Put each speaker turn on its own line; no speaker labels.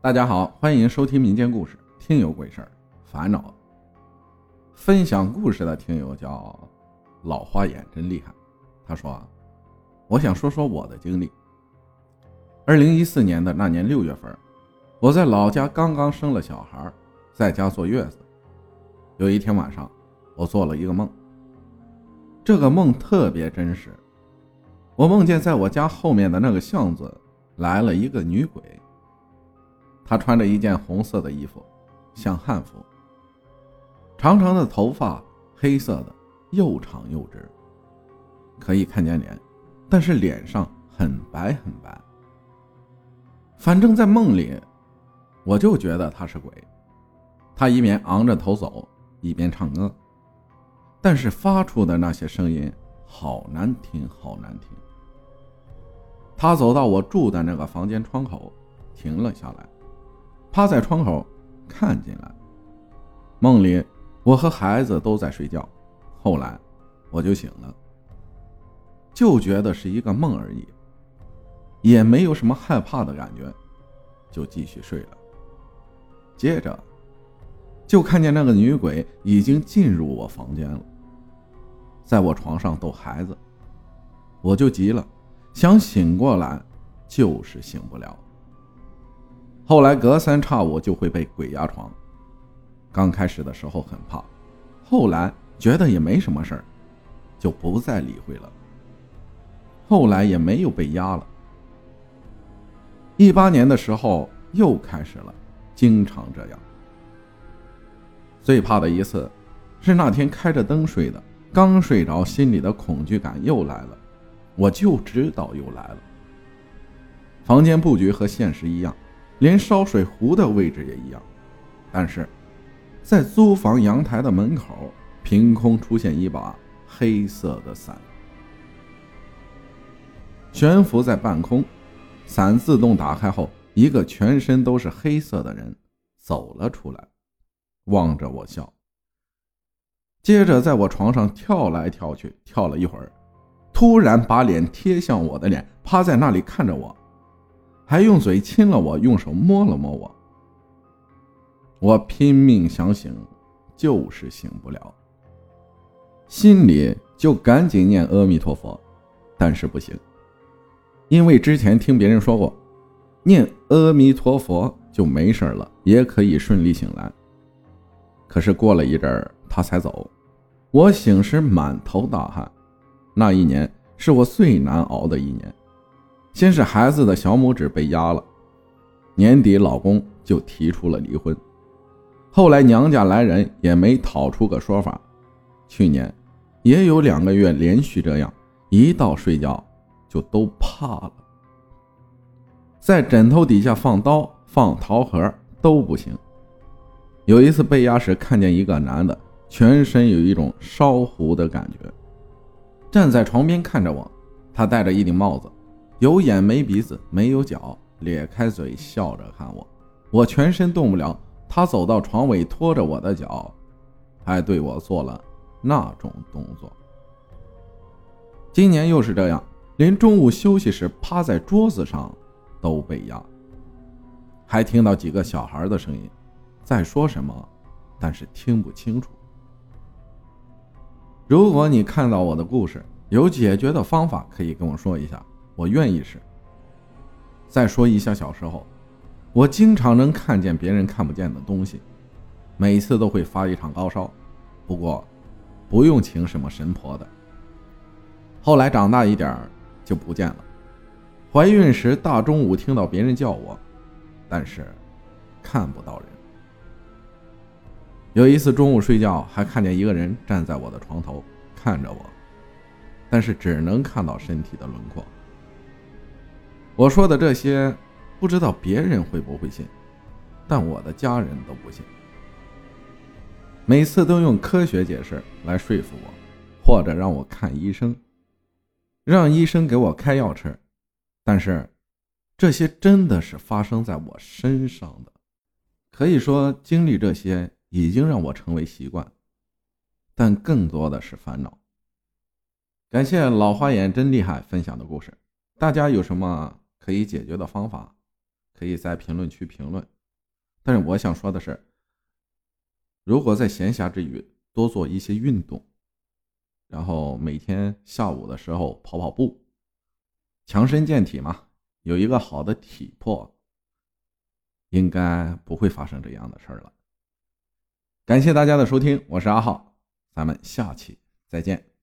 大家好，欢迎收听民间故事《听有鬼事儿》，烦恼。分享故事的听友叫老花眼，真厉害。他说：“我想说说我的经历。二零一四年的那年六月份，我在老家刚刚生了小孩，在家坐月子。有一天晚上，我做了一个梦。这个梦特别真实。我梦见在我家后面的那个巷子来了一个女鬼。”她穿着一件红色的衣服，像汉服，长长的头发，黑色的，又长又直，可以看见脸，但是脸上很白很白。反正，在梦里，我就觉得她是鬼。她一边昂着头走，一边唱歌，但是发出的那些声音好难听，好难听。她走到我住的那个房间窗口，停了下来。趴在窗口看进来。梦里，我和孩子都在睡觉。后来，我就醒了，就觉得是一个梦而已，也没有什么害怕的感觉，就继续睡了。接着，就看见那个女鬼已经进入我房间了，在我床上逗孩子，我就急了，想醒过来，就是醒不了。后来隔三差五就会被鬼压床，刚开始的时候很怕，后来觉得也没什么事儿，就不再理会了。后来也没有被压了。一八年的时候又开始了，经常这样。最怕的一次，是那天开着灯睡的，刚睡着，心里的恐惧感又来了，我就知道又来了。房间布局和现实一样。连烧水壶的位置也一样，但是，在租房阳台的门口，凭空出现一把黑色的伞，悬浮在半空。伞自动打开后，一个全身都是黑色的人走了出来，望着我笑。接着在我床上跳来跳去，跳了一会儿，突然把脸贴向我的脸，趴在那里看着我。还用嘴亲了我，用手摸了摸我。我拼命想醒，就是醒不了，心里就赶紧念阿弥陀佛，但是不行，因为之前听别人说过，念阿弥陀佛就没事了，也可以顺利醒来。可是过了一阵儿，他才走。我醒时满头大汗，那一年是我最难熬的一年。先是孩子的小拇指被压了，年底老公就提出了离婚，后来娘家来人也没讨出个说法。去年也有两个月连续这样，一到睡觉就都怕了，在枕头底下放刀、放桃核都不行。有一次被压时，看见一个男的，全身有一种烧糊的感觉，站在床边看着我，他戴着一顶帽子。有眼没鼻子没有脚，咧开嘴笑着看我，我全身动不了。他走到床尾，拖着我的脚，还对我做了那种动作。今年又是这样，连中午休息时趴在桌子上都被压，还听到几个小孩的声音在说什么，但是听不清楚。如果你看到我的故事有解决的方法，可以跟我说一下。我愿意是。再说一下小时候，我经常能看见别人看不见的东西，每次都会发一场高烧，不过不用请什么神婆的。后来长大一点就不见了。怀孕时大中午听到别人叫我，但是看不到人。有一次中午睡觉还看见一个人站在我的床头看着我，但是只能看到身体的轮廓。我说的这些，不知道别人会不会信，但我的家人都不信。每次都用科学解释来说服我，或者让我看医生，让医生给我开药吃。但是，这些真的是发生在我身上的，可以说经历这些已经让我成为习惯，但更多的是烦恼。感谢老花眼真厉害分享的故事，大家有什么？可以解决的方法。可以在评论区评论。但是我想说的是，如果在闲暇之余多做一些运动，然后每天下午的时候跑跑步，强身健体嘛，有一个好的体魄，应该不会发生这样的事儿了。感谢大家的收听，我是阿浩，咱们下期再见。